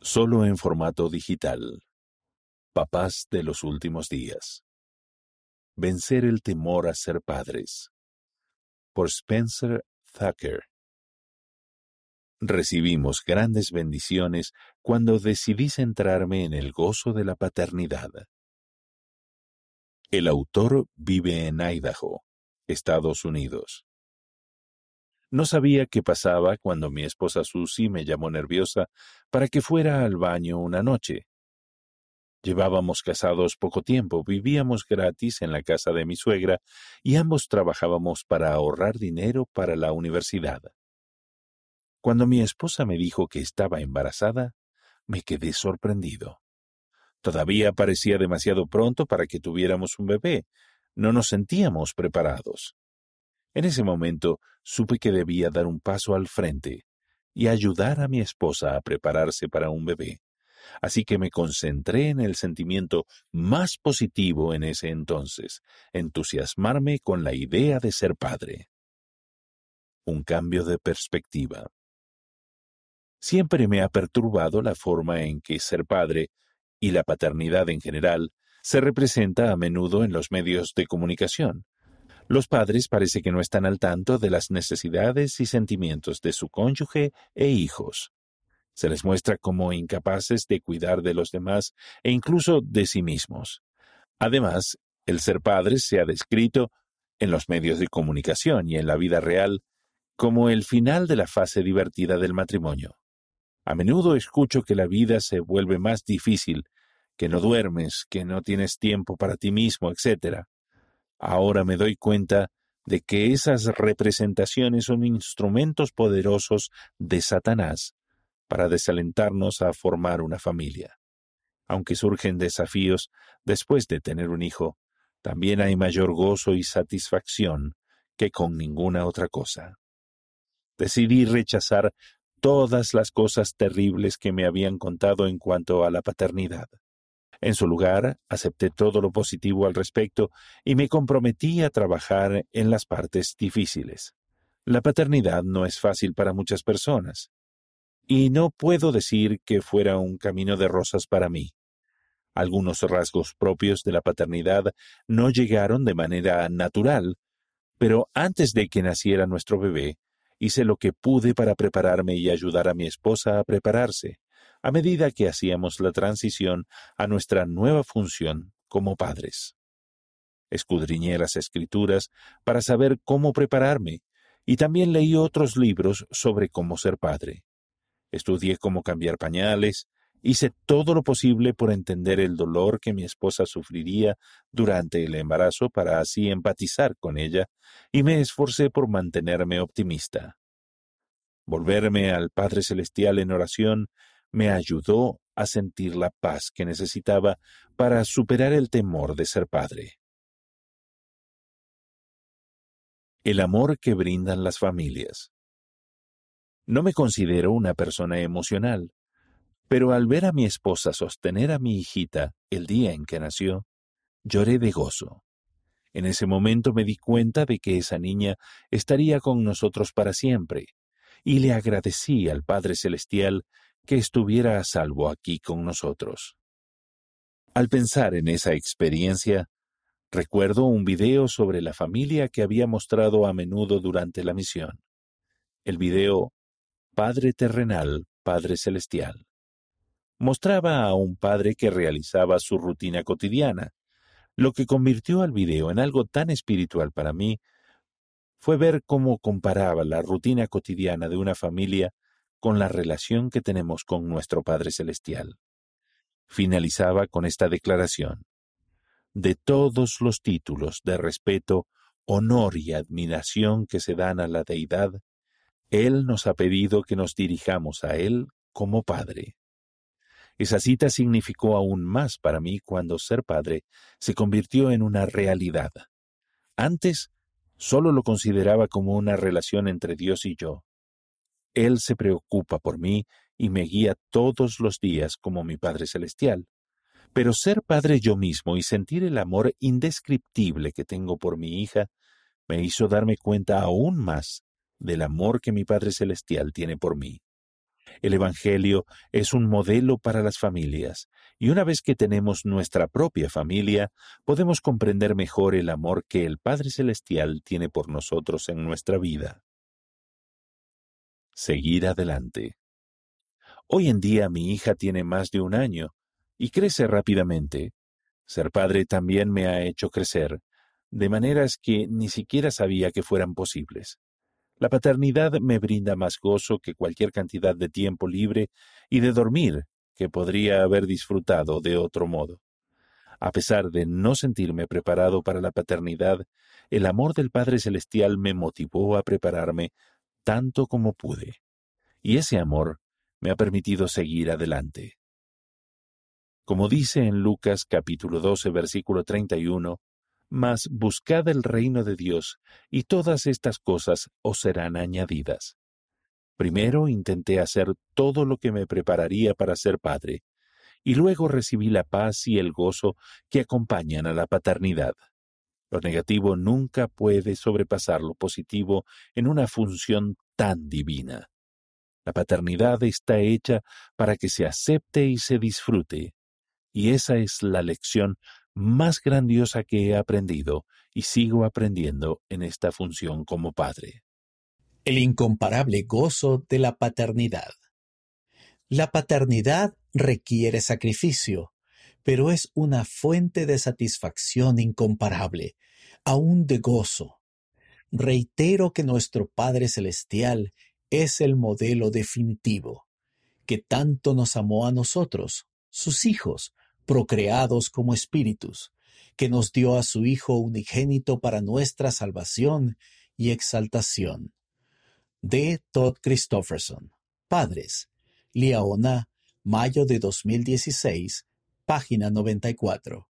Solo en formato digital. Papás de los últimos días. Vencer el temor a ser padres. Por Spencer Thacker. Recibimos grandes bendiciones cuando decidí centrarme en el gozo de la paternidad. El autor vive en Idaho, Estados Unidos. No sabía qué pasaba cuando mi esposa Susie me llamó nerviosa para que fuera al baño una noche. Llevábamos casados poco tiempo, vivíamos gratis en la casa de mi suegra y ambos trabajábamos para ahorrar dinero para la universidad. Cuando mi esposa me dijo que estaba embarazada, me quedé sorprendido. Todavía parecía demasiado pronto para que tuviéramos un bebé. No nos sentíamos preparados. En ese momento supe que debía dar un paso al frente y ayudar a mi esposa a prepararse para un bebé. Así que me concentré en el sentimiento más positivo en ese entonces, entusiasmarme con la idea de ser padre. Un cambio de perspectiva. Siempre me ha perturbado la forma en que ser padre, y la paternidad en general, se representa a menudo en los medios de comunicación. Los padres parece que no están al tanto de las necesidades y sentimientos de su cónyuge e hijos. Se les muestra como incapaces de cuidar de los demás e incluso de sí mismos. Además, el ser padre se ha descrito en los medios de comunicación y en la vida real como el final de la fase divertida del matrimonio. A menudo escucho que la vida se vuelve más difícil, que no duermes, que no tienes tiempo para ti mismo, etc. Ahora me doy cuenta de que esas representaciones son instrumentos poderosos de Satanás para desalentarnos a formar una familia. Aunque surgen desafíos después de tener un hijo, también hay mayor gozo y satisfacción que con ninguna otra cosa. Decidí rechazar todas las cosas terribles que me habían contado en cuanto a la paternidad. En su lugar, acepté todo lo positivo al respecto y me comprometí a trabajar en las partes difíciles. La paternidad no es fácil para muchas personas. Y no puedo decir que fuera un camino de rosas para mí. Algunos rasgos propios de la paternidad no llegaron de manera natural, pero antes de que naciera nuestro bebé, hice lo que pude para prepararme y ayudar a mi esposa a prepararse a medida que hacíamos la transición a nuestra nueva función como padres. Escudriñé las escrituras para saber cómo prepararme y también leí otros libros sobre cómo ser padre. Estudié cómo cambiar pañales, hice todo lo posible por entender el dolor que mi esposa sufriría durante el embarazo para así empatizar con ella y me esforcé por mantenerme optimista. Volverme al Padre Celestial en oración me ayudó a sentir la paz que necesitaba para superar el temor de ser padre. El amor que brindan las familias. No me considero una persona emocional, pero al ver a mi esposa sostener a mi hijita el día en que nació, lloré de gozo. En ese momento me di cuenta de que esa niña estaría con nosotros para siempre, y le agradecí al Padre Celestial que estuviera a salvo aquí con nosotros. Al pensar en esa experiencia, recuerdo un video sobre la familia que había mostrado a menudo durante la misión. El video Padre Terrenal, Padre Celestial. Mostraba a un padre que realizaba su rutina cotidiana. Lo que convirtió al video en algo tan espiritual para mí fue ver cómo comparaba la rutina cotidiana de una familia con la relación que tenemos con nuestro Padre Celestial. Finalizaba con esta declaración. De todos los títulos de respeto, honor y admiración que se dan a la deidad, Él nos ha pedido que nos dirijamos a Él como Padre. Esa cita significó aún más para mí cuando ser padre se convirtió en una realidad. Antes solo lo consideraba como una relación entre Dios y yo, él se preocupa por mí y me guía todos los días como mi Padre Celestial. Pero ser padre yo mismo y sentir el amor indescriptible que tengo por mi hija me hizo darme cuenta aún más del amor que mi Padre Celestial tiene por mí. El Evangelio es un modelo para las familias, y una vez que tenemos nuestra propia familia, podemos comprender mejor el amor que el Padre Celestial tiene por nosotros en nuestra vida. Seguir adelante. Hoy en día mi hija tiene más de un año y crece rápidamente. Ser padre también me ha hecho crecer, de maneras que ni siquiera sabía que fueran posibles. La paternidad me brinda más gozo que cualquier cantidad de tiempo libre y de dormir que podría haber disfrutado de otro modo. A pesar de no sentirme preparado para la paternidad, el amor del Padre Celestial me motivó a prepararme tanto como pude. Y ese amor me ha permitido seguir adelante. Como dice en Lucas capítulo 12 versículo 31, Mas buscad el reino de Dios, y todas estas cosas os serán añadidas. Primero intenté hacer todo lo que me prepararía para ser padre, y luego recibí la paz y el gozo que acompañan a la paternidad. Lo negativo nunca puede sobrepasar lo positivo en una función tan divina. La paternidad está hecha para que se acepte y se disfrute, y esa es la lección más grandiosa que he aprendido y sigo aprendiendo en esta función como padre. El incomparable gozo de la paternidad. La paternidad requiere sacrificio, pero es una fuente de satisfacción incomparable, aún de gozo. Reitero que nuestro Padre Celestial es el modelo definitivo, que tanto nos amó a nosotros, sus hijos, procreados como espíritus, que nos dio a su Hijo unigénito para nuestra salvación y exaltación. D. Todd Christofferson. Padres. Liaona, mayo de 2016, página 94.